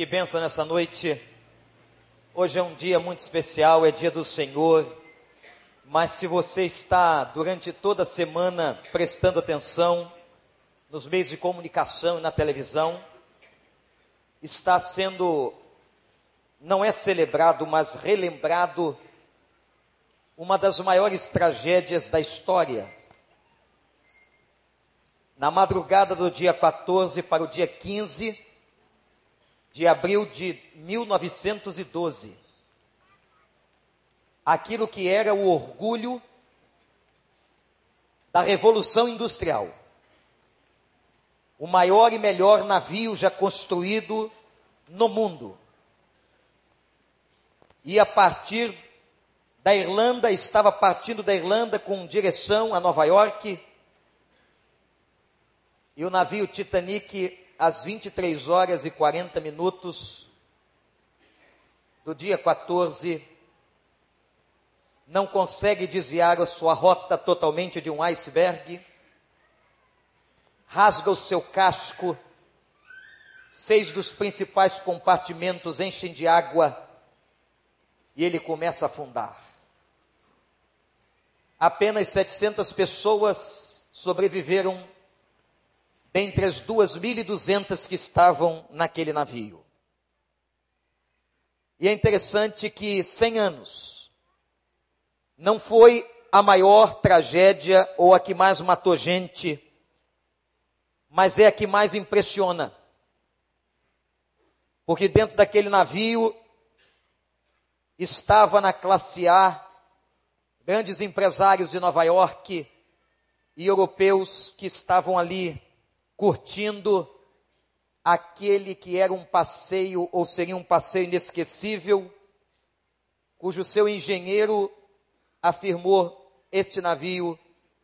Que benção nessa noite. Hoje é um dia muito especial, é dia do Senhor. Mas se você está durante toda a semana prestando atenção nos meios de comunicação e na televisão, está sendo, não é celebrado, mas relembrado, uma das maiores tragédias da história. Na madrugada do dia 14 para o dia 15 de abril de 1912, aquilo que era o orgulho da Revolução Industrial. O maior e melhor navio já construído no mundo. E a partir da Irlanda, estava partindo da Irlanda com direção a Nova York. E o navio Titanic às 23 horas e 40 minutos do dia 14, não consegue desviar a sua rota totalmente de um iceberg, rasga o seu casco, seis dos principais compartimentos enchem de água e ele começa a afundar. Apenas 700 pessoas sobreviveram dentre as 2.200 que estavam naquele navio. E é interessante que 100 anos não foi a maior tragédia ou a que mais matou gente, mas é a que mais impressiona. Porque dentro daquele navio estava na classe A grandes empresários de Nova York e europeus que estavam ali curtindo aquele que era um passeio ou seria um passeio inesquecível, cujo seu engenheiro afirmou: Este navio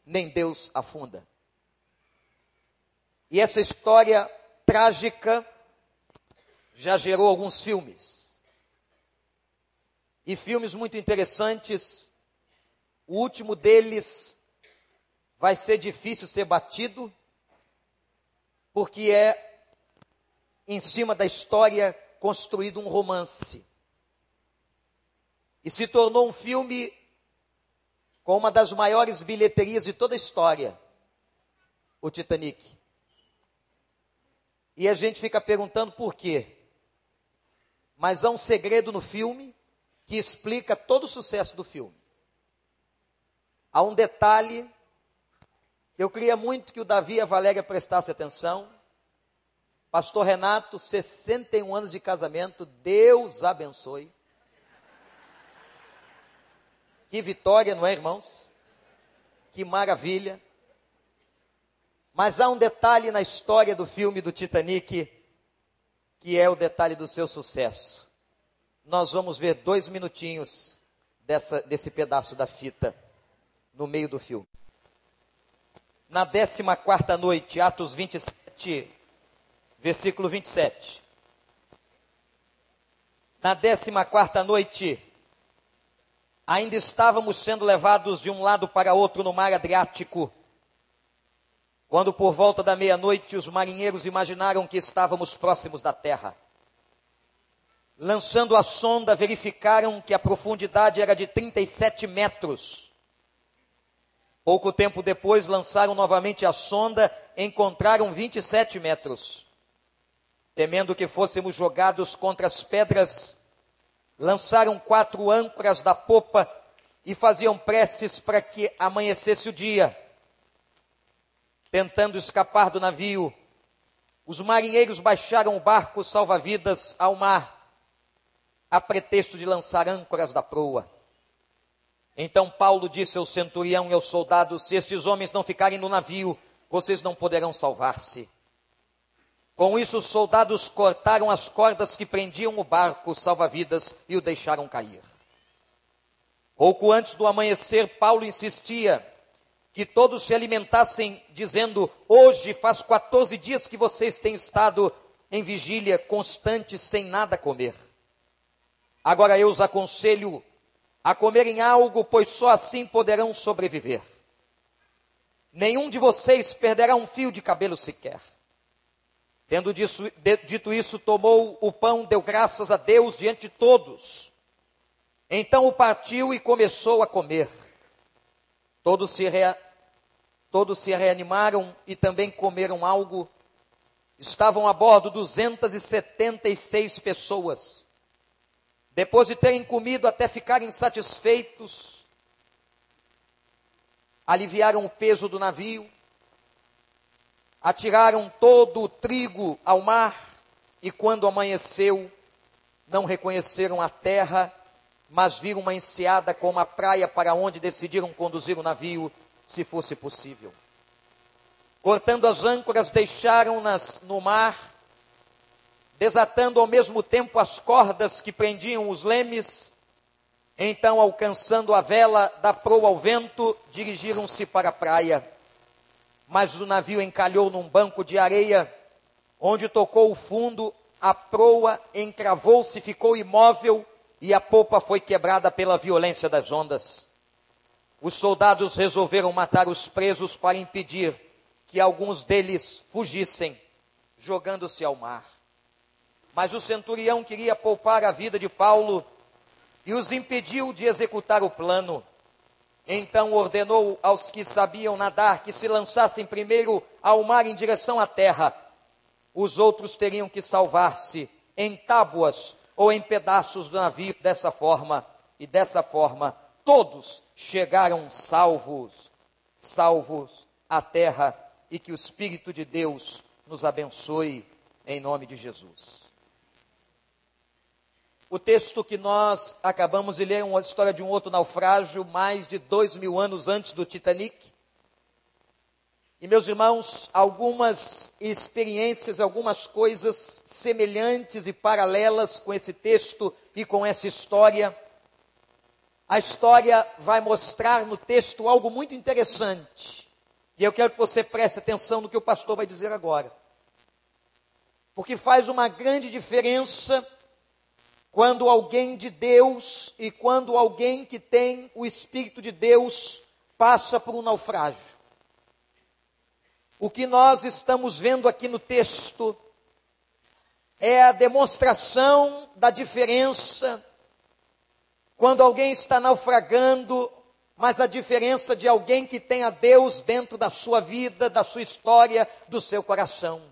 nem Deus afunda. E essa história trágica já gerou alguns filmes. E filmes muito interessantes. O último deles vai ser difícil ser batido, porque é em cima da história construído um romance. E se tornou um filme com uma das maiores bilheterias de toda a história, o Titanic. E a gente fica perguntando por quê. Mas há um segredo no filme que explica todo o sucesso do filme. Há um detalhe eu queria muito que o Davi e a Valéria prestassem atenção. Pastor Renato, 61 anos de casamento, Deus abençoe. Que vitória, não é, irmãos? Que maravilha. Mas há um detalhe na história do filme do Titanic, que é o detalhe do seu sucesso. Nós vamos ver dois minutinhos dessa, desse pedaço da fita no meio do filme na décima quarta noite, Atos 27, versículo 27. Na décima quarta noite, ainda estávamos sendo levados de um lado para outro no mar Adriático, quando por volta da meia-noite os marinheiros imaginaram que estávamos próximos da terra. Lançando a sonda, verificaram que a profundidade era de 37 metros Pouco tempo depois, lançaram novamente a sonda, encontraram 27 metros. Temendo que fôssemos jogados contra as pedras, lançaram quatro âncoras da popa e faziam preces para que amanhecesse o dia. Tentando escapar do navio, os marinheiros baixaram o barco salva-vidas ao mar, a pretexto de lançar âncoras da proa. Então Paulo disse ao centurião e aos soldados: Se estes homens não ficarem no navio, vocês não poderão salvar-se. Com isso, os soldados cortaram as cordas que prendiam o barco salva-vidas e o deixaram cair. Pouco antes do amanhecer, Paulo insistia que todos se alimentassem, dizendo: Hoje faz 14 dias que vocês têm estado em vigília constante, sem nada comer. Agora eu os aconselho a comerem algo, pois só assim poderão sobreviver. Nenhum de vocês perderá um fio de cabelo sequer. Tendo dito isso, tomou o pão, deu graças a Deus diante de todos. Então o partiu e começou a comer. Todos se, rea... Todos se reanimaram e também comeram algo. Estavam a bordo 276 pessoas. Depois de terem comido até ficarem satisfeitos, aliviaram o peso do navio atiraram todo o trigo ao mar, e quando amanheceu, não reconheceram a terra, mas viram uma enseada com uma praia para onde decidiram conduzir o navio, se fosse possível. Cortando as âncoras, deixaram-nas no mar, desatando ao mesmo tempo as cordas que prendiam os lemes. Então, alcançando a vela da proa ao vento, dirigiram-se para a praia mas o navio encalhou num banco de areia, onde tocou o fundo, a proa encravou-se, ficou imóvel e a popa foi quebrada pela violência das ondas. Os soldados resolveram matar os presos para impedir que alguns deles fugissem, jogando-se ao mar. Mas o centurião queria poupar a vida de Paulo e os impediu de executar o plano. Então ordenou aos que sabiam nadar que se lançassem primeiro ao mar em direção à terra. Os outros teriam que salvar-se em tábuas ou em pedaços do navio dessa forma. E dessa forma, todos chegaram salvos, salvos à terra. E que o Espírito de Deus nos abençoe em nome de Jesus. O texto que nós acabamos de ler é uma história de um outro naufrágio, mais de dois mil anos antes do Titanic. E, meus irmãos, algumas experiências, algumas coisas semelhantes e paralelas com esse texto e com essa história. A história vai mostrar no texto algo muito interessante. E eu quero que você preste atenção no que o pastor vai dizer agora. Porque faz uma grande diferença quando alguém de Deus e quando alguém que tem o Espírito de Deus passa por um naufrágio. O que nós estamos vendo aqui no texto é a demonstração da diferença quando alguém está naufragando, mas a diferença de alguém que tem a Deus dentro da sua vida, da sua história, do seu coração.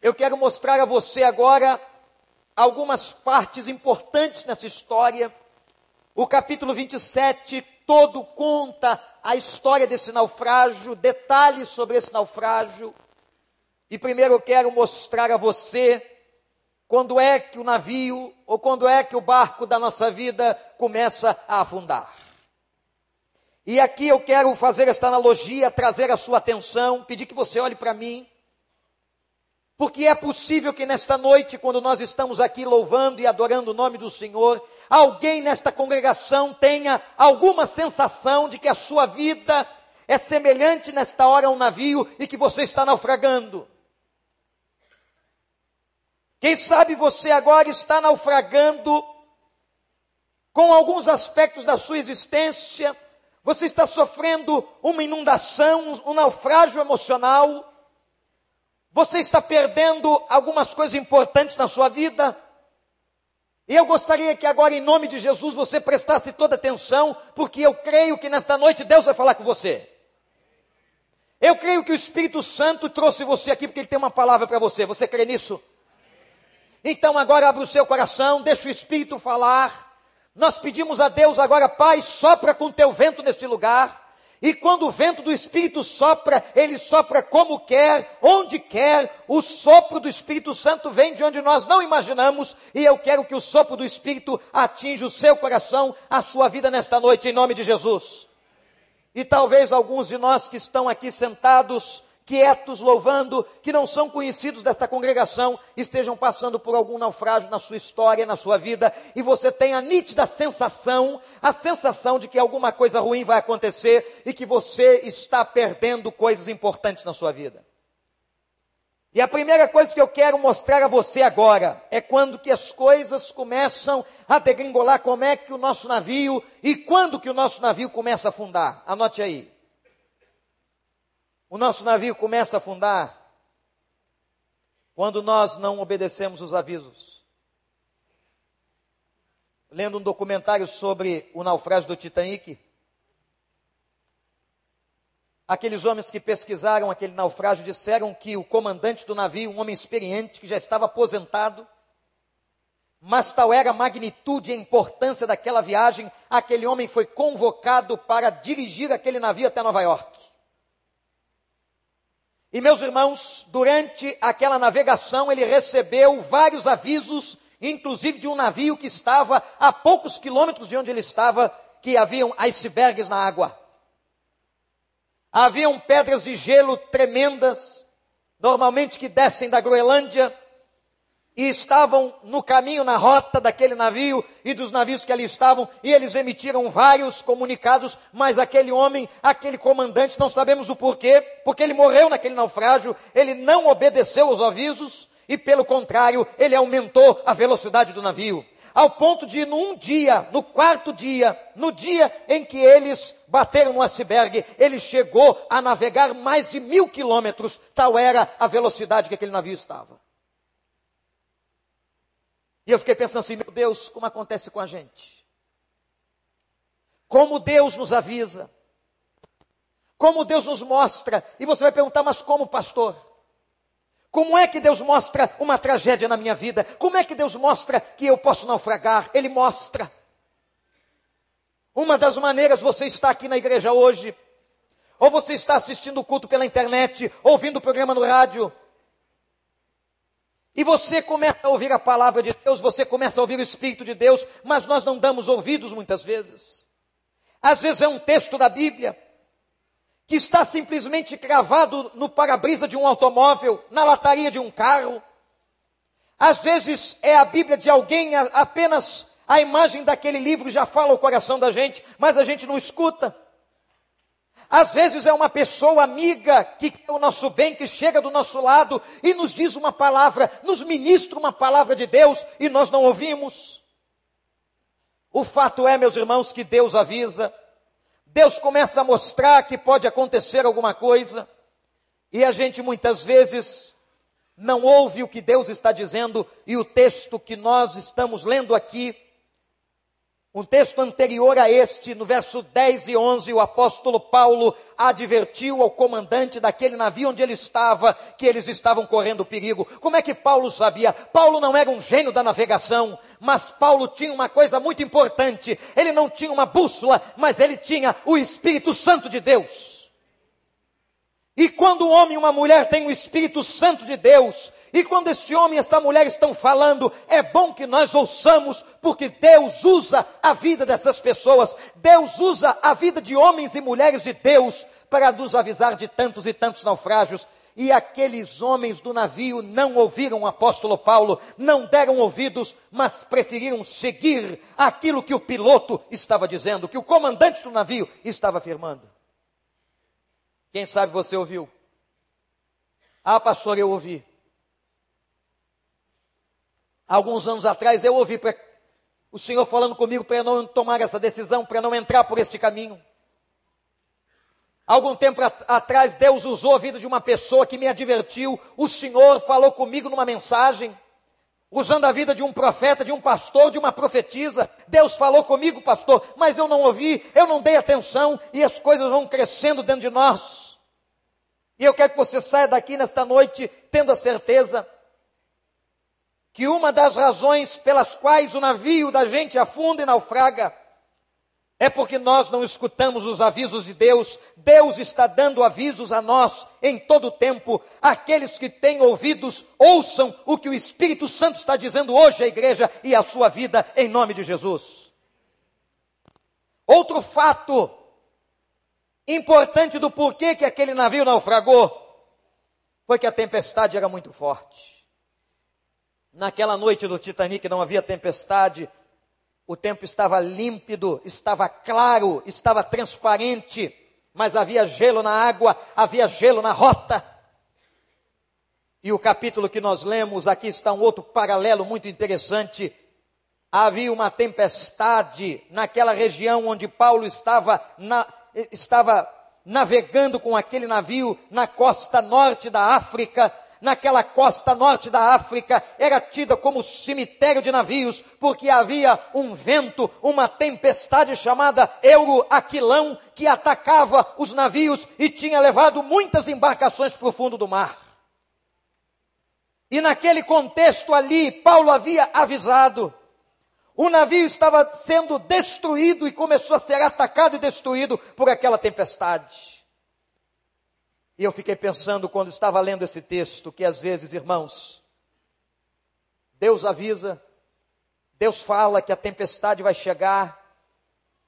Eu quero mostrar a você agora algumas partes importantes nessa história. O capítulo 27 todo conta a história desse naufrágio, detalhes sobre esse naufrágio. E primeiro eu quero mostrar a você quando é que o navio ou quando é que o barco da nossa vida começa a afundar. E aqui eu quero fazer esta analogia, trazer a sua atenção, pedir que você olhe para mim. Porque é possível que nesta noite, quando nós estamos aqui louvando e adorando o nome do Senhor, alguém nesta congregação tenha alguma sensação de que a sua vida é semelhante nesta hora a um navio e que você está naufragando. Quem sabe você agora está naufragando com alguns aspectos da sua existência, você está sofrendo uma inundação, um naufrágio emocional, você está perdendo algumas coisas importantes na sua vida. E eu gostaria que agora, em nome de Jesus, você prestasse toda atenção, porque eu creio que nesta noite Deus vai falar com você. Eu creio que o Espírito Santo trouxe você aqui porque ele tem uma palavra para você. Você crê nisso? Então agora abre o seu coração, deixa o Espírito falar. Nós pedimos a Deus agora, Pai, sopra com teu vento neste lugar. E quando o vento do Espírito sopra, ele sopra como quer, onde quer. O sopro do Espírito Santo vem de onde nós não imaginamos. E eu quero que o sopro do Espírito atinja o seu coração, a sua vida nesta noite, em nome de Jesus. E talvez alguns de nós que estão aqui sentados quietos, louvando, que não são conhecidos desta congregação, estejam passando por algum naufrágio na sua história, na sua vida, e você tem a nítida sensação, a sensação de que alguma coisa ruim vai acontecer e que você está perdendo coisas importantes na sua vida. E a primeira coisa que eu quero mostrar a você agora é quando que as coisas começam a degringolar, como é que o nosso navio e quando que o nosso navio começa a afundar. Anote aí o nosso navio começa a afundar quando nós não obedecemos os avisos. Lendo um documentário sobre o naufrágio do Titanic, aqueles homens que pesquisaram aquele naufrágio disseram que o comandante do navio, um homem experiente que já estava aposentado, mas tal era a magnitude e a importância daquela viagem, aquele homem foi convocado para dirigir aquele navio até Nova York. E meus irmãos, durante aquela navegação, ele recebeu vários avisos, inclusive de um navio que estava a poucos quilômetros de onde ele estava, que haviam icebergs na água. Haviam pedras de gelo tremendas, normalmente que descem da Groenlândia, e estavam no caminho, na rota daquele navio e dos navios que ali estavam, e eles emitiram vários comunicados, mas aquele homem, aquele comandante, não sabemos o porquê, porque ele morreu naquele naufrágio, ele não obedeceu aos avisos, e pelo contrário, ele aumentou a velocidade do navio. Ao ponto de, num dia, no quarto dia, no dia em que eles bateram no iceberg, ele chegou a navegar mais de mil quilômetros, tal era a velocidade que aquele navio estava. E eu fiquei pensando assim, meu Deus, como acontece com a gente? Como Deus nos avisa? Como Deus nos mostra? E você vai perguntar, mas como, pastor? Como é que Deus mostra uma tragédia na minha vida? Como é que Deus mostra que eu posso naufragar? Ele mostra. Uma das maneiras você está aqui na igreja hoje, ou você está assistindo o culto pela internet, ouvindo o programa no rádio, e você começa a ouvir a palavra de Deus, você começa a ouvir o Espírito de Deus, mas nós não damos ouvidos muitas vezes. Às vezes é um texto da Bíblia que está simplesmente cravado no para-brisa de um automóvel, na lataria de um carro. Às vezes é a Bíblia de alguém, apenas a imagem daquele livro já fala o coração da gente, mas a gente não escuta. Às vezes é uma pessoa amiga que quer o nosso bem, que chega do nosso lado e nos diz uma palavra, nos ministra uma palavra de Deus e nós não ouvimos. O fato é, meus irmãos, que Deus avisa, Deus começa a mostrar que pode acontecer alguma coisa e a gente muitas vezes não ouve o que Deus está dizendo e o texto que nós estamos lendo aqui um texto anterior a este, no verso 10 e 11, o apóstolo Paulo advertiu ao comandante daquele navio onde ele estava que eles estavam correndo perigo. Como é que Paulo sabia? Paulo não era um gênio da navegação, mas Paulo tinha uma coisa muito importante. Ele não tinha uma bússola, mas ele tinha o Espírito Santo de Deus. E quando um homem e uma mulher têm o Espírito Santo de Deus, e quando este homem e esta mulher estão falando, é bom que nós ouçamos, porque Deus usa a vida dessas pessoas, Deus usa a vida de homens e mulheres de Deus para nos avisar de tantos e tantos naufrágios. E aqueles homens do navio não ouviram o apóstolo Paulo, não deram ouvidos, mas preferiram seguir aquilo que o piloto estava dizendo, que o comandante do navio estava afirmando. Quem sabe você ouviu? Ah, pastor, eu ouvi alguns anos atrás, eu ouvi o Senhor falando comigo para não tomar essa decisão, para não entrar por este caminho. Algum tempo atrás, Deus usou a vida de uma pessoa que me advertiu. O Senhor falou comigo numa mensagem, usando a vida de um profeta, de um pastor, de uma profetisa. Deus falou comigo, pastor, mas eu não ouvi, eu não dei atenção e as coisas vão crescendo dentro de nós. E eu quero que você saia daqui nesta noite tendo a certeza que uma das razões pelas quais o navio da gente afunda e naufraga é porque nós não escutamos os avisos de Deus. Deus está dando avisos a nós em todo o tempo. Aqueles que têm ouvidos, ouçam o que o Espírito Santo está dizendo hoje à igreja e à sua vida, em nome de Jesus. Outro fato importante do porquê que aquele navio naufragou foi que a tempestade era muito forte. Naquela noite do Titanic não havia tempestade, o tempo estava límpido, estava claro, estava transparente, mas havia gelo na água, havia gelo na rota. E o capítulo que nós lemos, aqui está um outro paralelo muito interessante. Havia uma tempestade naquela região onde Paulo estava, na, estava navegando com aquele navio na costa norte da África naquela costa norte da África, era tida como cemitério de navios, porque havia um vento, uma tempestade chamada Euroaquilão, que atacava os navios e tinha levado muitas embarcações para o fundo do mar. E naquele contexto ali, Paulo havia avisado, o navio estava sendo destruído e começou a ser atacado e destruído por aquela tempestade. E eu fiquei pensando quando estava lendo esse texto que às vezes, irmãos, Deus avisa, Deus fala que a tempestade vai chegar,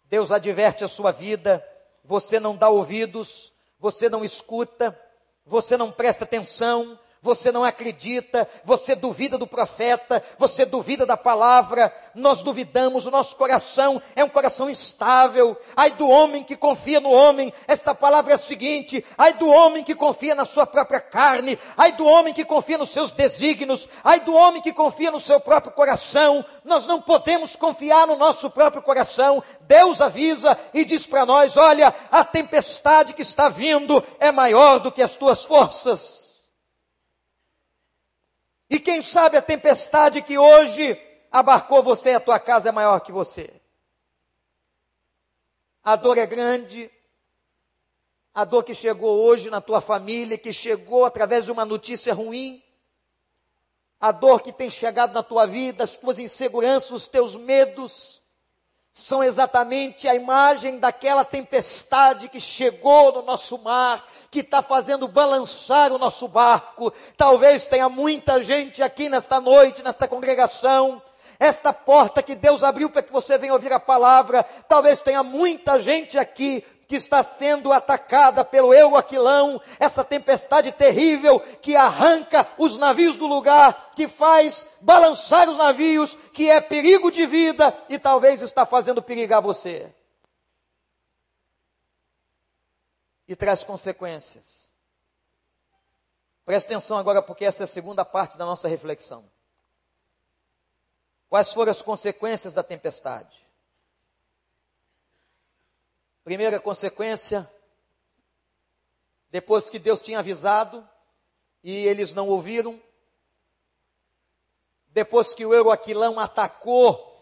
Deus adverte a sua vida, você não dá ouvidos, você não escuta, você não presta atenção, você não acredita, você duvida do profeta, você duvida da palavra, nós duvidamos, o nosso coração é um coração instável. Ai do homem que confia no homem, esta palavra é a seguinte: ai do homem que confia na sua própria carne, ai do homem que confia nos seus desígnios, ai do homem que confia no seu próprio coração. Nós não podemos confiar no nosso próprio coração. Deus avisa e diz para nós: olha, a tempestade que está vindo é maior do que as tuas forças. E quem sabe a tempestade que hoje abarcou você e a tua casa é maior que você. A dor é grande, a dor que chegou hoje na tua família, que chegou através de uma notícia ruim, a dor que tem chegado na tua vida, as tuas inseguranças, os teus medos, são exatamente a imagem daquela tempestade que chegou no nosso mar, que está fazendo balançar o nosso barco. Talvez tenha muita gente aqui nesta noite, nesta congregação, esta porta que Deus abriu para que você venha ouvir a palavra. Talvez tenha muita gente aqui que está sendo atacada pelo Euaquilão, essa tempestade terrível que arranca os navios do lugar, que faz balançar os navios, que é perigo de vida e talvez está fazendo perigar você. E traz consequências. Preste atenção agora, porque essa é a segunda parte da nossa reflexão. Quais foram as consequências da tempestade? Primeira consequência, depois que Deus tinha avisado e eles não ouviram, depois que o Euroaquilão atacou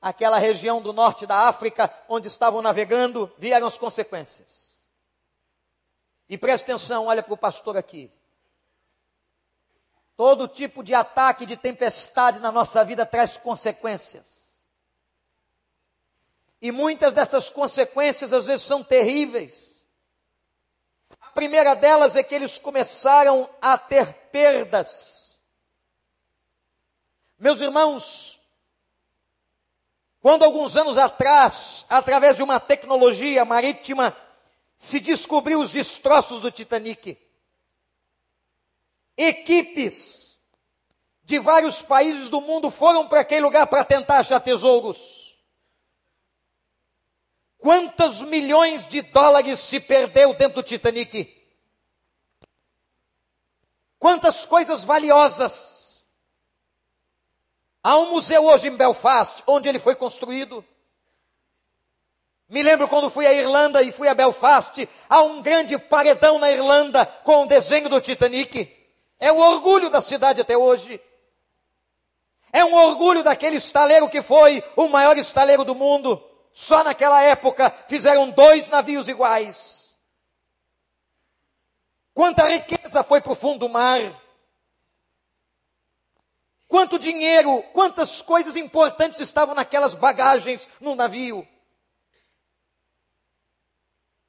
aquela região do norte da África onde estavam navegando, vieram as consequências. E preste atenção, olha para o pastor aqui. Todo tipo de ataque, de tempestade na nossa vida traz consequências. E muitas dessas consequências às vezes são terríveis. A primeira delas é que eles começaram a ter perdas. Meus irmãos, quando alguns anos atrás, através de uma tecnologia marítima, se descobriu os destroços do Titanic, equipes de vários países do mundo foram para aquele lugar para tentar achar tesouros. Quantos milhões de dólares se perdeu dentro do Titanic? Quantas coisas valiosas. Há um museu hoje em Belfast, onde ele foi construído. Me lembro quando fui à Irlanda e fui a Belfast, há um grande paredão na Irlanda com o desenho do Titanic. É o orgulho da cidade até hoje. É um orgulho daquele estaleiro que foi o maior estaleiro do mundo. Só naquela época fizeram dois navios iguais. Quanta riqueza foi para o fundo do mar. Quanto dinheiro, quantas coisas importantes estavam naquelas bagagens no navio.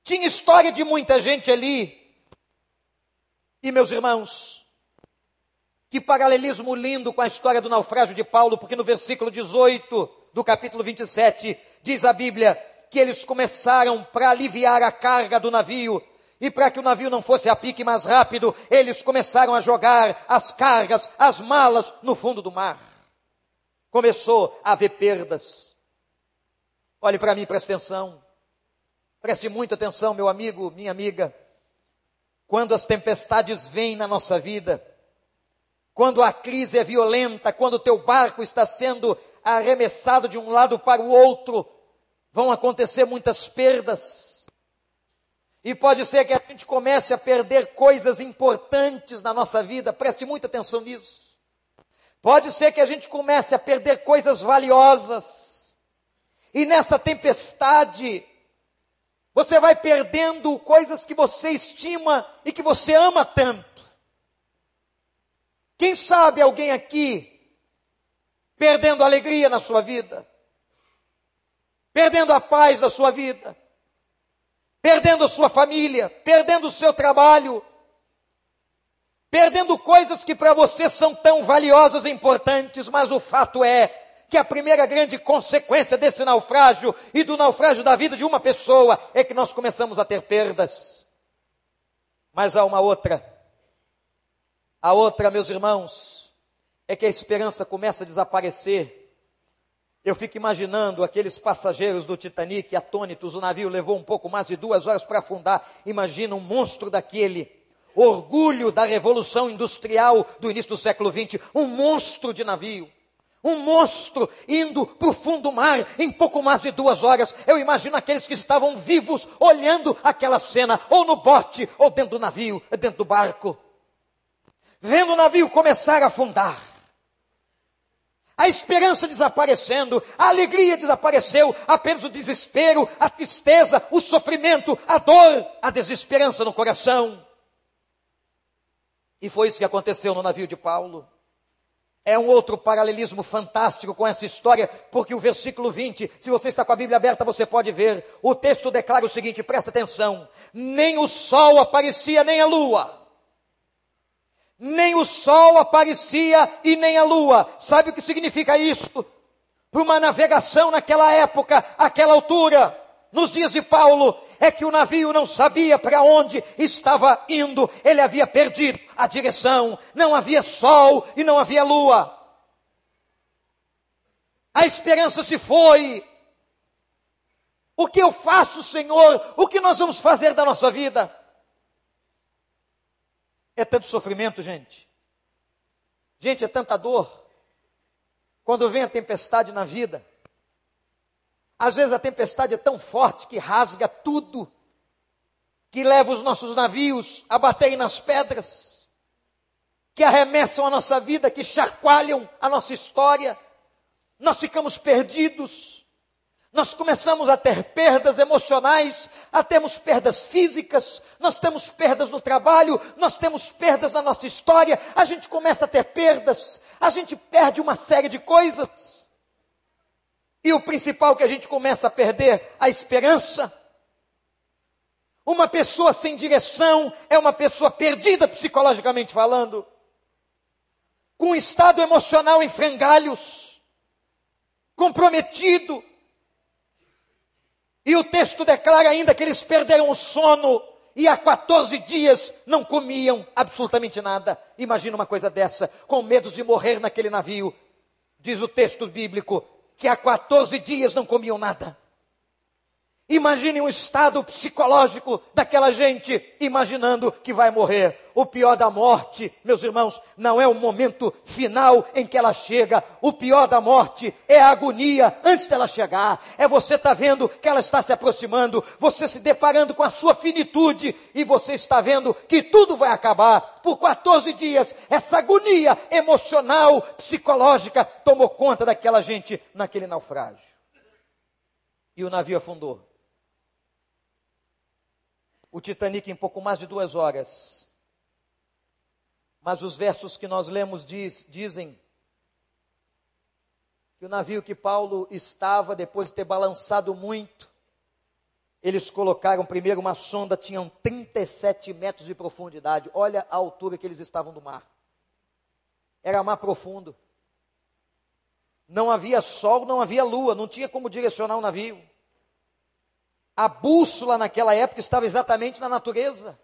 Tinha história de muita gente ali. E meus irmãos, que paralelismo lindo com a história do naufrágio de Paulo, porque no versículo 18 do capítulo 27 diz a Bíblia que eles começaram para aliviar a carga do navio e para que o navio não fosse a pique mais rápido, eles começaram a jogar as cargas, as malas no fundo do mar. Começou a haver perdas. Olhe para mim, preste atenção. Preste muita atenção, meu amigo, minha amiga. Quando as tempestades vêm na nossa vida, quando a crise é violenta, quando o teu barco está sendo arremessado de um lado para o outro, vão acontecer muitas perdas. E pode ser que a gente comece a perder coisas importantes na nossa vida, preste muita atenção nisso. Pode ser que a gente comece a perder coisas valiosas. E nessa tempestade, você vai perdendo coisas que você estima e que você ama tanto. Quem sabe alguém aqui perdendo alegria na sua vida, perdendo a paz da sua vida, perdendo a sua família, perdendo o seu trabalho, perdendo coisas que para você são tão valiosas e importantes, mas o fato é que a primeira grande consequência desse naufrágio e do naufrágio da vida de uma pessoa é que nós começamos a ter perdas. Mas há uma outra. A outra, meus irmãos, é que a esperança começa a desaparecer. Eu fico imaginando aqueles passageiros do Titanic atônitos, o navio levou um pouco mais de duas horas para afundar. Imagina um monstro daquele, orgulho da revolução industrial do início do século XX, um monstro de navio um monstro indo para o fundo do mar em pouco mais de duas horas. Eu imagino aqueles que estavam vivos olhando aquela cena, ou no bote, ou dentro do navio, dentro do barco, vendo o navio começar a afundar. A esperança desaparecendo, a alegria desapareceu, apenas o desespero, a tristeza, o sofrimento, a dor, a desesperança no coração. E foi isso que aconteceu no navio de Paulo. É um outro paralelismo fantástico com essa história, porque o versículo 20, se você está com a Bíblia aberta, você pode ver. O texto declara o seguinte: presta atenção. Nem o sol aparecia, nem a lua. Nem o sol aparecia e nem a lua. Sabe o que significa isso? Para uma navegação naquela época, aquela altura, nos dias de Paulo, é que o navio não sabia para onde estava indo, ele havia perdido a direção, não havia sol e não havia lua. A esperança se foi. O que eu faço, Senhor? O que nós vamos fazer da nossa vida? É tanto sofrimento, gente. Gente, é tanta dor. Quando vem a tempestade na vida, às vezes a tempestade é tão forte que rasga tudo, que leva os nossos navios a baterem nas pedras, que arremessam a nossa vida, que chacoalham a nossa história. Nós ficamos perdidos, nós começamos a ter perdas emocionais, a termos perdas físicas, nós temos perdas no trabalho, nós temos perdas na nossa história, a gente começa a ter perdas, a gente perde uma série de coisas. E o principal que a gente começa a perder a esperança. Uma pessoa sem direção é uma pessoa perdida psicologicamente falando, com um estado emocional em frangalhos, comprometido. E o texto declara ainda que eles perderam o sono e há 14 dias não comiam absolutamente nada. Imagina uma coisa dessa, com medo de morrer naquele navio. Diz o texto bíblico: que há 14 dias não comiam nada. Imagine o estado psicológico daquela gente, imaginando que vai morrer. O pior da morte, meus irmãos, não é o momento final em que ela chega. O pior da morte é a agonia antes dela chegar. É você estar tá vendo que ela está se aproximando, você se deparando com a sua finitude e você está vendo que tudo vai acabar. Por 14 dias, essa agonia emocional, psicológica tomou conta daquela gente naquele naufrágio. E o navio afundou o Titanic em pouco mais de duas horas. Mas os versos que nós lemos diz, dizem que o navio que Paulo estava, depois de ter balançado muito, eles colocaram primeiro uma sonda, tinham 37 metros de profundidade. Olha a altura que eles estavam do mar. Era mar profundo. Não havia sol, não havia lua, não tinha como direcionar o navio. A bússola naquela época estava exatamente na natureza.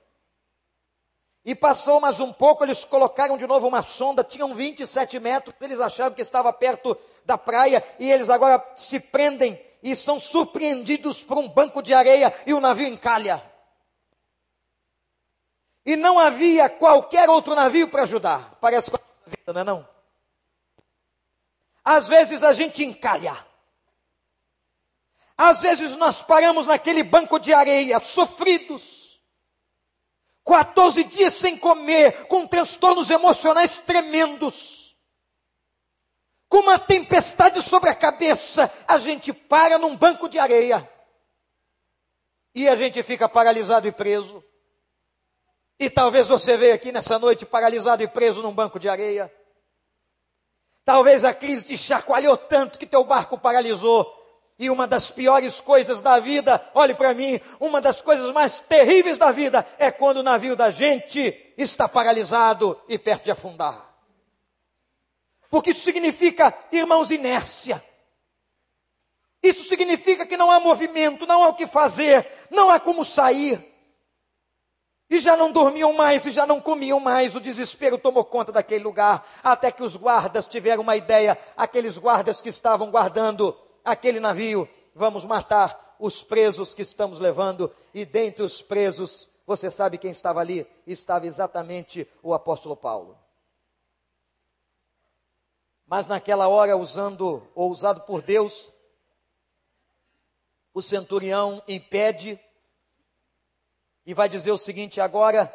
E passou mais um pouco, eles colocaram de novo uma sonda, tinham 27 metros, eles achavam que estava perto da praia, e eles agora se prendem e são surpreendidos por um banco de areia e o navio encalha. E não havia qualquer outro navio para ajudar. Parece com a vida, não é não? Às vezes a gente encalha. Às vezes nós paramos naquele banco de areia, sofridos, 14 dias sem comer, com transtornos emocionais tremendos, com uma tempestade sobre a cabeça, a gente para num banco de areia e a gente fica paralisado e preso. E talvez você veja aqui nessa noite paralisado e preso num banco de areia. Talvez a crise te chacoalhou tanto que teu barco paralisou. E uma das piores coisas da vida, olhe para mim, uma das coisas mais terríveis da vida é quando o navio da gente está paralisado e perto de afundar. Porque isso significa, irmãos, inércia. Isso significa que não há movimento, não há o que fazer, não há como sair. E já não dormiam mais, e já não comiam mais. O desespero tomou conta daquele lugar, até que os guardas tiveram uma ideia, aqueles guardas que estavam guardando aquele navio. Vamos matar os presos que estamos levando, e dentre os presos, você sabe quem estava ali? Estava exatamente o apóstolo Paulo. Mas naquela hora, usando ou usado por Deus, o centurião impede e vai dizer o seguinte: agora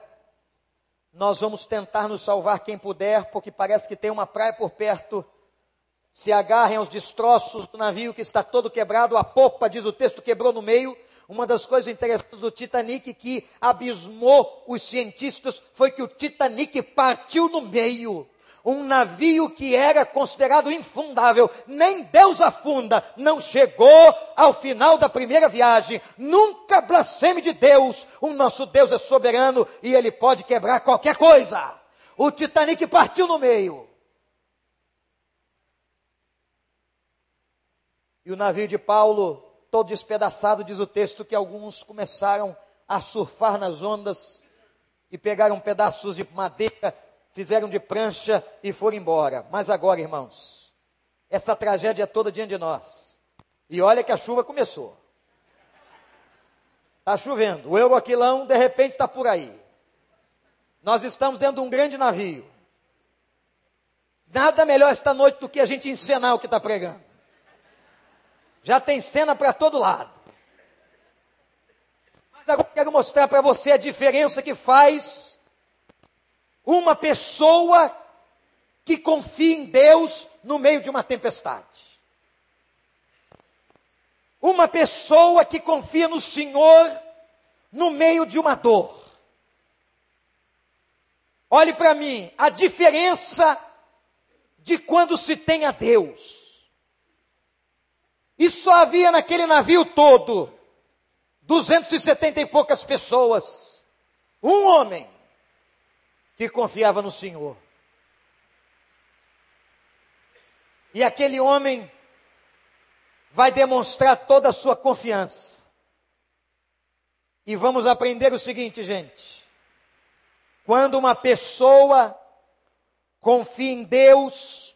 nós vamos tentar nos salvar quem puder, porque parece que tem uma praia por perto. Se agarrem aos destroços do navio que está todo quebrado, a popa, diz o texto, quebrou no meio. Uma das coisas interessantes do Titanic que abismou os cientistas foi que o Titanic partiu no meio um navio que era considerado infundável, nem Deus afunda, não chegou ao final da primeira viagem, nunca blasfeme de Deus, o nosso Deus é soberano e ele pode quebrar qualquer coisa. O Titanic partiu no meio. E o navio de Paulo, todo despedaçado, diz o texto que alguns começaram a surfar nas ondas e pegaram pedaços de madeira fizeram de prancha e foram embora. Mas agora, irmãos, essa tragédia é toda diante de nós. E olha que a chuva começou. Está chovendo. O Euroquilão, de repente, está por aí. Nós estamos dentro de um grande navio. Nada melhor esta noite do que a gente encenar o que está pregando. Já tem cena para todo lado. Mas agora eu quero mostrar para você a diferença que faz uma pessoa que confia em Deus no meio de uma tempestade. Uma pessoa que confia no Senhor no meio de uma dor. Olhe para mim, a diferença de quando se tem a Deus. E só havia naquele navio todo 270 e poucas pessoas. Um homem que confiava no Senhor. E aquele homem vai demonstrar toda a sua confiança. E vamos aprender o seguinte, gente. Quando uma pessoa confia em Deus,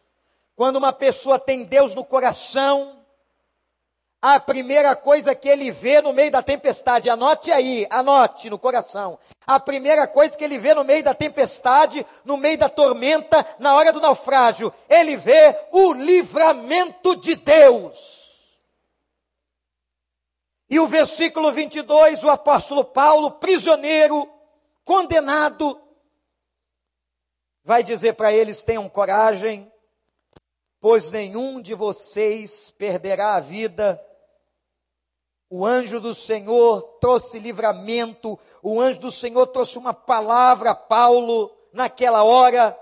quando uma pessoa tem Deus no coração, a primeira coisa que ele vê no meio da tempestade, anote aí, anote no coração. A primeira coisa que ele vê no meio da tempestade, no meio da tormenta, na hora do naufrágio, ele vê o livramento de Deus. E o versículo 22, o apóstolo Paulo, prisioneiro, condenado, vai dizer para eles: tenham coragem, pois nenhum de vocês perderá a vida o anjo do Senhor trouxe livramento, o anjo do Senhor trouxe uma palavra a Paulo naquela hora,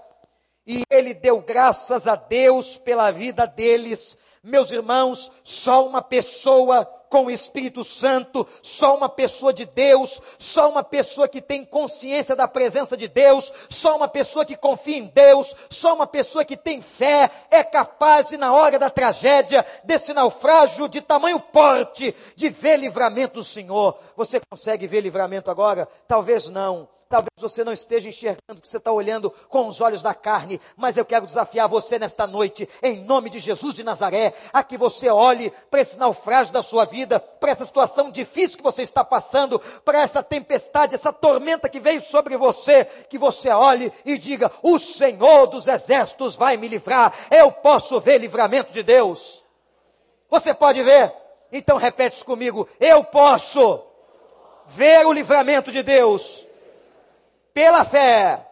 e ele deu graças a Deus pela vida deles. Meus irmãos, só uma pessoa com o Espírito Santo, só uma pessoa de Deus, só uma pessoa que tem consciência da presença de Deus, só uma pessoa que confia em Deus, só uma pessoa que tem fé é capaz de, na hora da tragédia, desse naufrágio de tamanho porte, de ver livramento do Senhor. Você consegue ver livramento agora? Talvez não. Talvez você não esteja enxergando, que você está olhando com os olhos da carne, mas eu quero desafiar você nesta noite, em nome de Jesus de Nazaré, a que você olhe para esse naufrágio da sua vida, para essa situação difícil que você está passando, para essa tempestade, essa tormenta que veio sobre você, que você olhe e diga: O Senhor dos exércitos vai me livrar, eu posso ver livramento de Deus. Você pode ver? Então repete isso comigo: Eu posso ver o livramento de Deus Pela fé.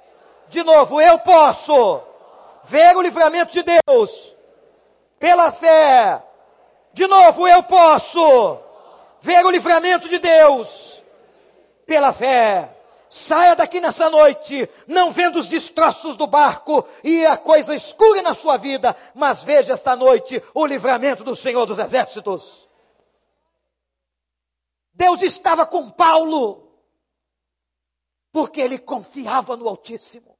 De novo, eu posso ver o livramento de Deus. Pela fé. De novo, eu posso ver o livramento de Deus. Pela fé. Saia daqui nessa noite, não vendo os destroços do barco e a coisa escura na sua vida, mas veja esta noite o livramento do Senhor dos Exércitos. Deus estava com Paulo, porque ele confiava no Altíssimo.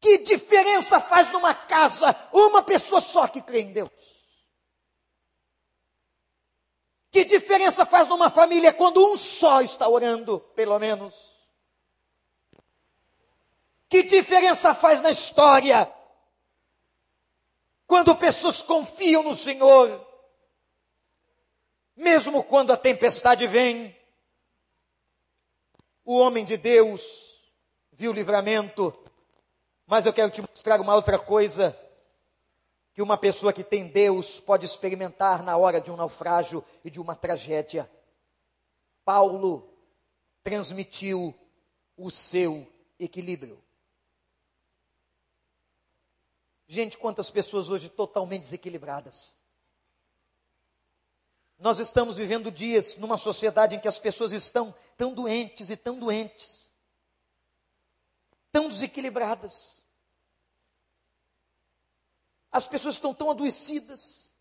Que diferença faz numa casa uma pessoa só que crê em Deus? Que diferença faz numa família quando um só está orando, pelo menos? Que diferença faz na história quando pessoas confiam no Senhor, mesmo quando a tempestade vem? O homem de Deus viu livramento, mas eu quero te mostrar uma outra coisa que uma pessoa que tem Deus pode experimentar na hora de um naufrágio e de uma tragédia. Paulo transmitiu o seu equilíbrio. Gente, quantas pessoas hoje totalmente desequilibradas. Nós estamos vivendo dias numa sociedade em que as pessoas estão tão doentes e tão doentes, tão desequilibradas. As pessoas estão tão adoecidas.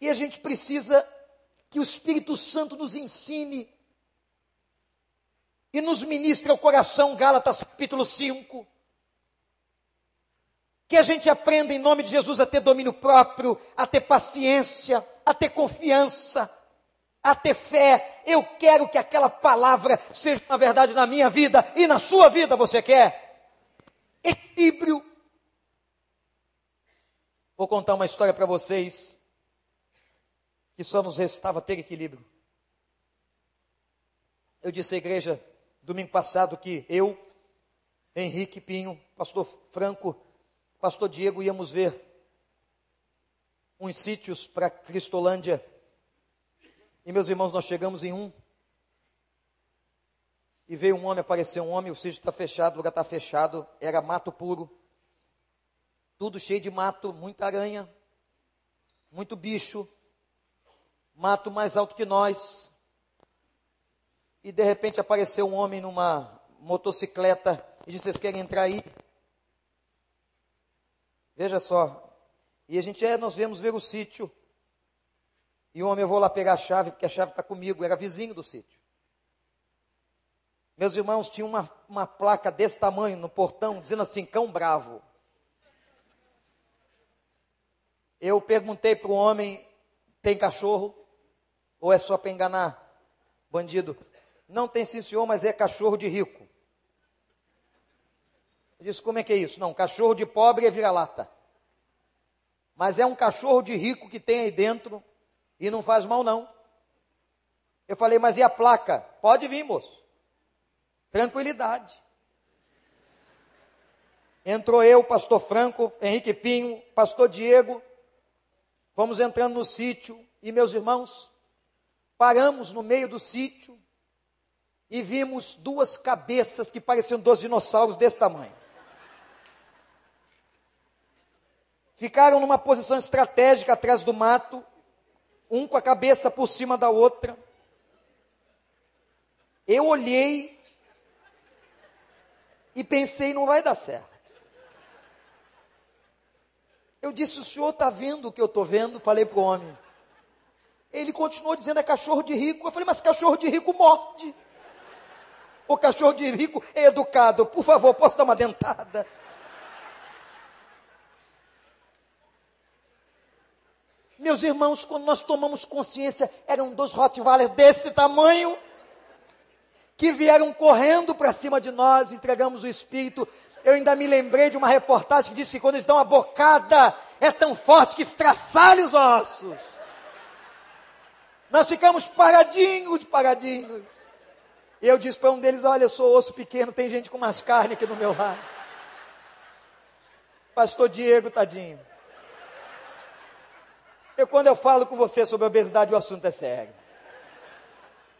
E a gente precisa que o Espírito Santo nos ensine e nos ministre ao coração, Gálatas capítulo 5 que a gente aprenda em nome de Jesus a ter domínio próprio, a ter paciência, a ter confiança, a ter fé. Eu quero que aquela palavra seja uma verdade na minha vida e na sua vida, você quer? Equilíbrio. Vou contar uma história para vocês que só nos restava ter equilíbrio. Eu disse à igreja domingo passado que eu, Henrique Pinho, pastor Franco, pastor Diego íamos ver uns sítios para Cristolândia. E meus irmãos, nós chegamos em um. E veio um homem, apareceu um homem, o sítio está fechado, o lugar está fechado, era mato puro. Tudo cheio de mato, muita aranha, muito bicho, mato mais alto que nós. E de repente apareceu um homem numa motocicleta e disse: Vocês querem entrar aí? Veja só. E a gente, é, nós viemos ver o sítio. E o homem, eu vou lá pegar a chave, porque a chave está comigo, era vizinho do sítio. Meus irmãos, tinha uma, uma placa desse tamanho no portão, dizendo assim, cão bravo. Eu perguntei para o homem, tem cachorro? Ou é só para enganar? Bandido. Não tem sim senhor, mas é cachorro de rico. Eu disse, como é que é isso? Não, cachorro de pobre é vira-lata. Mas é um cachorro de rico que tem aí dentro e não faz mal não. Eu falei, mas e a placa? Pode vir, moço. Tranquilidade. Entrou eu, pastor Franco, Henrique Pinho, pastor Diego. Fomos entrando no sítio e meus irmãos, paramos no meio do sítio e vimos duas cabeças que pareciam dois dinossauros desse tamanho. Ficaram numa posição estratégica atrás do mato, um com a cabeça por cima da outra. Eu olhei e pensei, não vai dar certo. Eu disse, o senhor está vendo o que eu estou vendo? Falei para o homem. Ele continuou dizendo, é cachorro de rico. Eu falei, mas cachorro de rico morde. O cachorro de rico é educado. Por favor, posso dar uma dentada? Meus irmãos, quando nós tomamos consciência, eram dois Rottweiler desse tamanho, que vieram correndo para cima de nós, entregamos o Espírito. Eu ainda me lembrei de uma reportagem que diz que quando eles dão uma bocada, é tão forte que estraçalha os ossos. Nós ficamos paradinhos, paradinhos. E eu disse para um deles: Olha, eu sou osso pequeno, tem gente com mais carne aqui no meu lado. Pastor Diego, tadinho. Eu, quando eu falo com você sobre obesidade, o assunto é sério.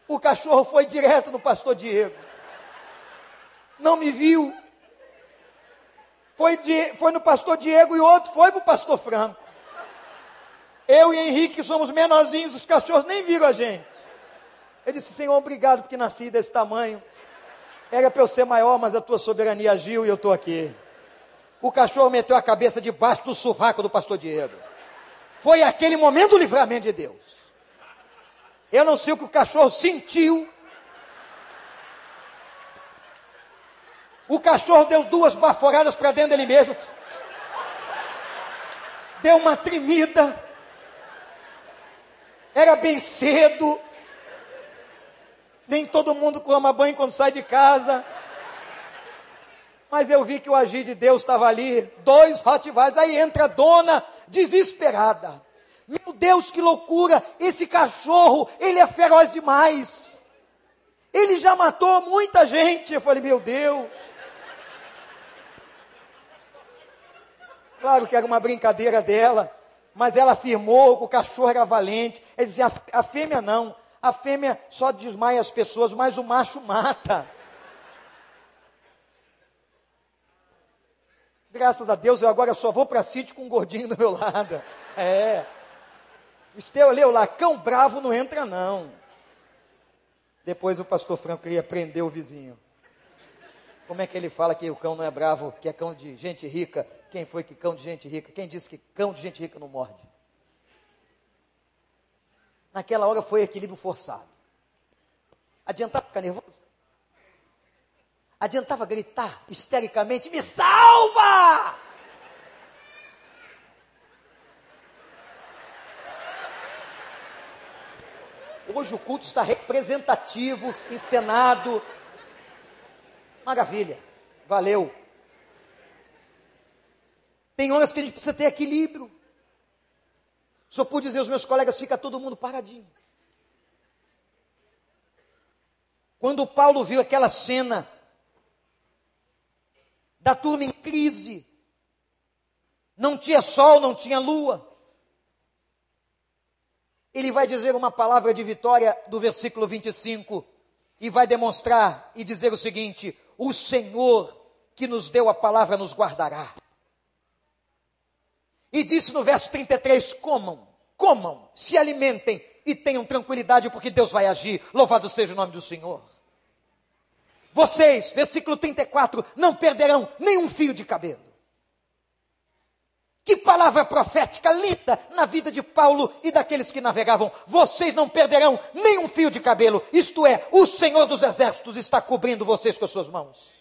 O cachorro foi direto no pastor Diego. Não me viu. Foi, de, foi no pastor Diego e outro foi para o pastor Franco. Eu e Henrique somos menorzinhos, os cachorros nem viram a gente. Eu disse, Senhor, obrigado porque nasci desse tamanho. Era para eu ser maior, mas a tua soberania agiu e eu estou aqui. O cachorro meteu a cabeça debaixo do sovaco do pastor Diego. Foi aquele momento do livramento de Deus. Eu não sei o que o cachorro sentiu. O cachorro deu duas baforadas para dentro dele mesmo. Deu uma tremida. Era bem cedo. Nem todo mundo toma banho quando sai de casa. Mas eu vi que o agir de Deus estava ali. Dois Rottweilers. Aí entra a dona desesperada. Meu Deus, que loucura! Esse cachorro, ele é feroz demais. Ele já matou muita gente. Eu falei, meu Deus. Claro que era uma brincadeira dela, mas ela afirmou que o cachorro era valente. Ele dizia, a fêmea não. A fêmea só desmaia as pessoas, mas o macho mata. Graças a Deus, eu agora só vou para sítio com um gordinho do meu lado. É. Esteu leu lá, cão bravo não entra não. Depois o pastor Franco queria prender o vizinho. Como é que ele fala que o cão não é bravo, que é cão de gente rica? Quem foi que cão de gente rica? Quem disse que cão de gente rica não morde? Naquela hora foi equilíbrio forçado. Adiantava ficar nervoso? Adiantava gritar histericamente: Me salva! Hoje o culto está representativo, encenado. Maravilha. Valeu. Tem horas que a gente precisa ter equilíbrio. Só por dizer aos meus colegas, fica todo mundo paradinho. Quando Paulo viu aquela cena da turma em crise, não tinha sol, não tinha lua ele vai dizer uma palavra de vitória do versículo 25 e vai demonstrar e dizer o seguinte: O Senhor que nos deu a palavra nos guardará. E disse no verso 33: Comam, comam, se alimentem e tenham tranquilidade, porque Deus vai agir. Louvado seja o nome do Senhor. Vocês, versículo 34, não perderão nenhum fio de cabelo. Que palavra profética linda na vida de Paulo e daqueles que navegavam. Vocês não perderão nenhum fio de cabelo. Isto é, o Senhor dos Exércitos está cobrindo vocês com as suas mãos.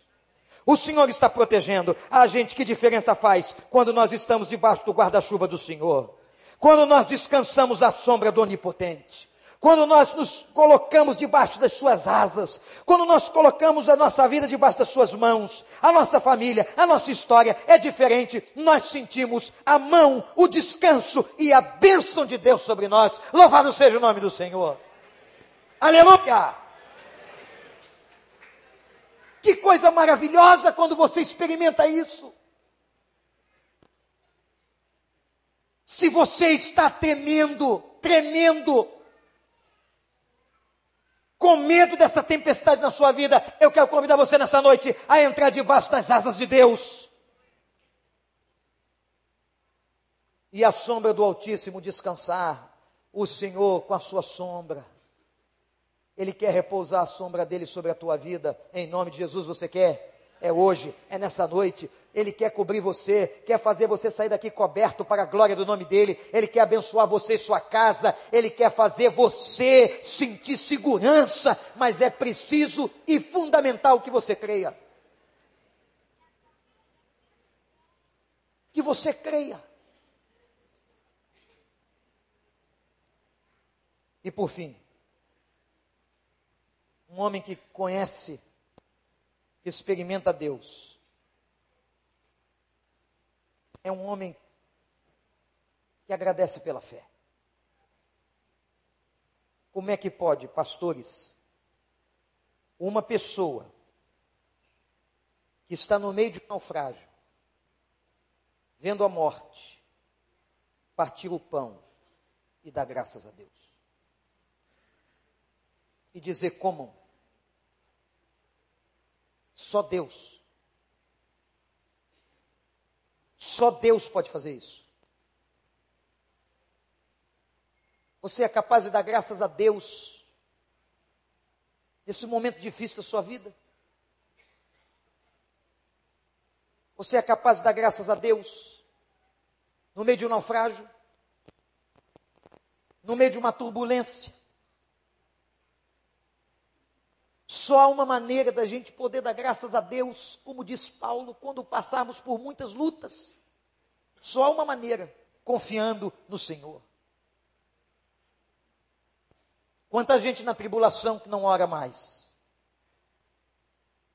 O Senhor está protegendo. A gente, que diferença faz quando nós estamos debaixo do guarda-chuva do Senhor? Quando nós descansamos à sombra do Onipotente quando nós nos colocamos debaixo das suas asas, quando nós colocamos a nossa vida debaixo das suas mãos, a nossa família, a nossa história é diferente, nós sentimos a mão, o descanso e a bênção de Deus sobre nós. Louvado seja o nome do Senhor. Aleluia! Que coisa maravilhosa quando você experimenta isso. Se você está temendo, tremendo, com medo dessa tempestade na sua vida, eu quero convidar você nessa noite a entrar debaixo das asas de Deus. E a sombra do Altíssimo descansar, o Senhor com a sua sombra. Ele quer repousar a sombra dele sobre a tua vida, em nome de Jesus, você quer? É hoje, é nessa noite. Ele quer cobrir você, quer fazer você sair daqui coberto para a glória do nome dele. Ele quer abençoar você e sua casa. Ele quer fazer você sentir segurança, mas é preciso e fundamental que você creia. Que você creia. E por fim, um homem que conhece que experimenta Deus. É um homem que agradece pela fé. Como é que pode, pastores, uma pessoa que está no meio de um naufrágio, vendo a morte, partir o pão e dar graças a Deus? e dizer: comam. Só Deus. Só Deus pode fazer isso. Você é capaz de dar graças a Deus nesse momento difícil da sua vida? Você é capaz de dar graças a Deus no meio de um naufrágio? No meio de uma turbulência? Só há uma maneira da gente poder dar graças a Deus, como diz Paulo, quando passarmos por muitas lutas. Só há uma maneira, confiando no Senhor. Quanta gente na tribulação que não ora mais.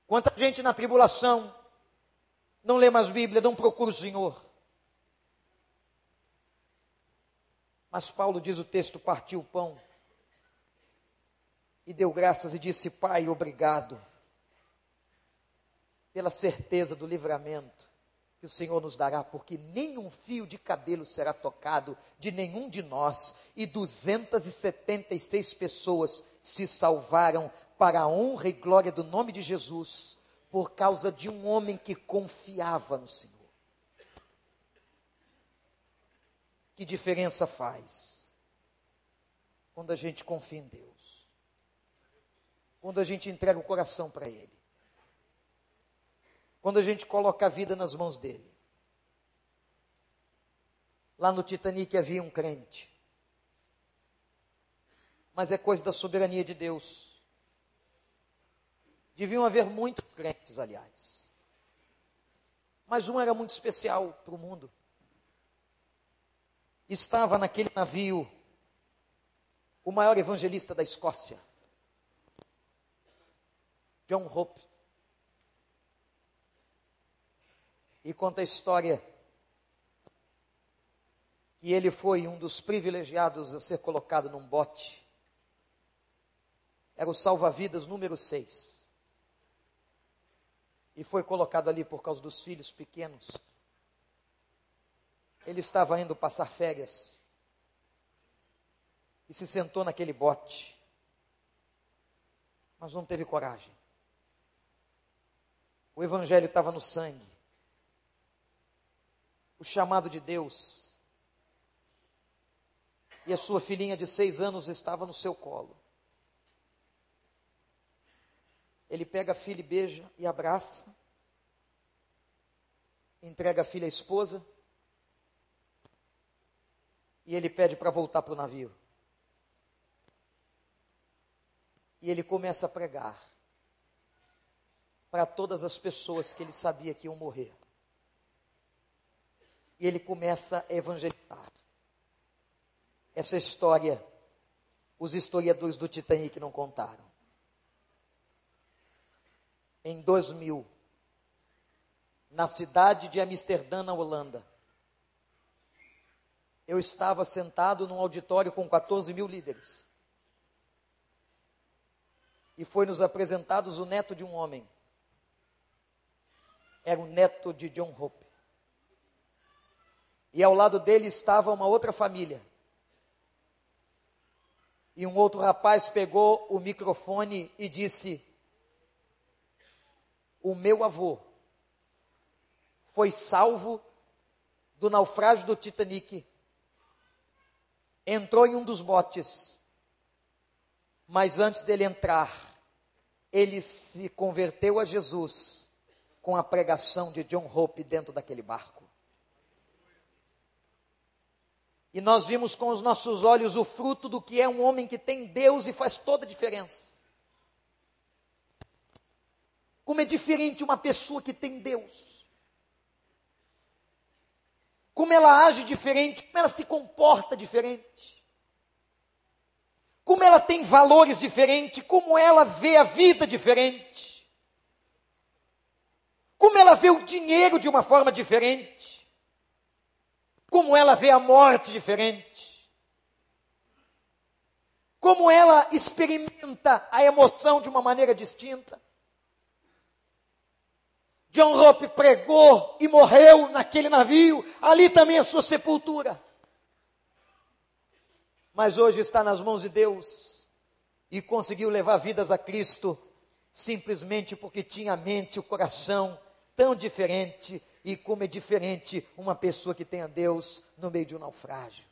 Quanta gente na tribulação não lê mais Bíblia, não procura o Senhor. Mas Paulo diz o texto: partiu o pão e deu graças e disse: Pai, obrigado pela certeza do livramento que o Senhor nos dará, porque nenhum fio de cabelo será tocado de nenhum de nós, e 276 pessoas se salvaram para a honra e glória do nome de Jesus, por causa de um homem que confiava no Senhor. Que diferença faz quando a gente confia em Deus? Quando a gente entrega o coração para Ele? Quando a gente coloca a vida nas mãos dele? Lá no Titanic havia um crente. Mas é coisa da soberania de Deus. Deviam haver muitos crentes, aliás. Mas um era muito especial para o mundo estava naquele navio o maior evangelista da Escócia, John Hope. E conta a história que ele foi um dos privilegiados a ser colocado num bote. Era o salva-vidas número 6. E foi colocado ali por causa dos filhos pequenos ele estava indo passar férias e se sentou naquele bote, mas não teve coragem. O Evangelho estava no sangue, o chamado de Deus, e a sua filhinha de seis anos estava no seu colo. Ele pega a filha e beija e abraça, entrega a filha à esposa. E ele pede para voltar para o navio. E ele começa a pregar para todas as pessoas que ele sabia que iam morrer. E ele começa a evangelizar. Essa história, os historiadores do Titanic não contaram. Em 2000, na cidade de Amsterdã, na Holanda, eu estava sentado num auditório com 14 mil líderes. E foi nos apresentados o neto de um homem. Era o neto de John Hope. E ao lado dele estava uma outra família. E um outro rapaz pegou o microfone e disse: O meu avô foi salvo do naufrágio do Titanic entrou em um dos botes, mas antes dele entrar, ele se converteu a Jesus com a pregação de John Hope dentro daquele barco. E nós vimos com os nossos olhos o fruto do que é um homem que tem Deus e faz toda a diferença. Como é diferente uma pessoa que tem Deus como ela age diferente, como ela se comporta diferente, como ela tem valores diferentes, como ela vê a vida diferente, como ela vê o dinheiro de uma forma diferente, como ela vê a morte diferente, como ela experimenta a emoção de uma maneira distinta. John Hope pregou e morreu naquele navio, ali também a sua sepultura. Mas hoje está nas mãos de Deus. e conseguiu levar vidas a Cristo simplesmente porque tinha a mente, o coração tão diferente e como é diferente uma pessoa que tem a Deus no meio de um naufrágio.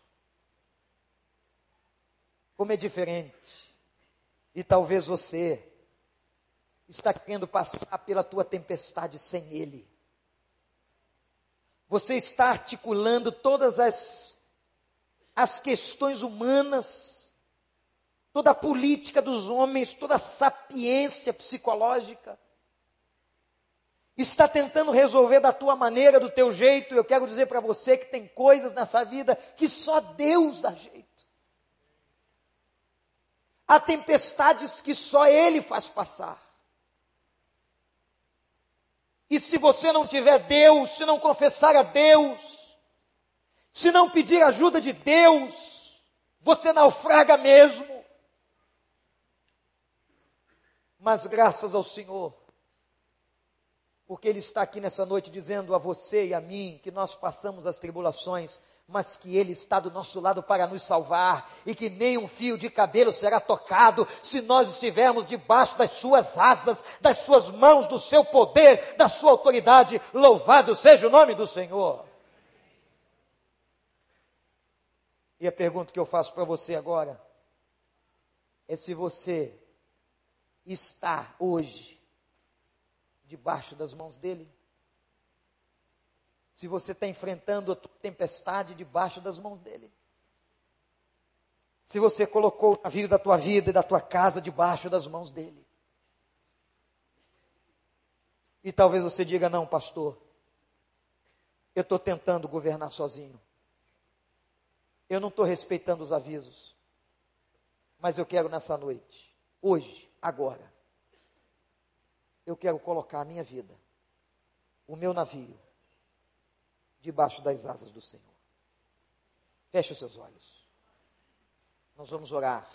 Como é diferente. E talvez você está querendo passar pela tua tempestade sem Ele. Você está articulando todas as, as questões humanas, toda a política dos homens, toda a sapiência psicológica. Está tentando resolver da tua maneira, do teu jeito. Eu quero dizer para você que tem coisas nessa vida que só Deus dá jeito. Há tempestades que só Ele faz passar. E se você não tiver Deus, se não confessar a Deus, se não pedir ajuda de Deus, você naufraga mesmo. Mas graças ao Senhor, porque Ele está aqui nessa noite dizendo a você e a mim que nós passamos as tribulações, mas que Ele está do nosso lado para nos salvar, e que nem um fio de cabelo será tocado se nós estivermos debaixo das Suas asas, das Suas mãos, do Seu poder, da Sua autoridade. Louvado seja o nome do Senhor. E a pergunta que eu faço para você agora é se você está hoje debaixo das mãos dele se você está enfrentando a tempestade debaixo das mãos dele. Se você colocou o navio da tua vida e da tua casa debaixo das mãos dele. E talvez você diga: não, pastor, eu estou tentando governar sozinho. Eu não estou respeitando os avisos. Mas eu quero nessa noite, hoje, agora, eu quero colocar a minha vida, o meu navio, debaixo das asas do Senhor. Feche os seus olhos. Nós vamos orar.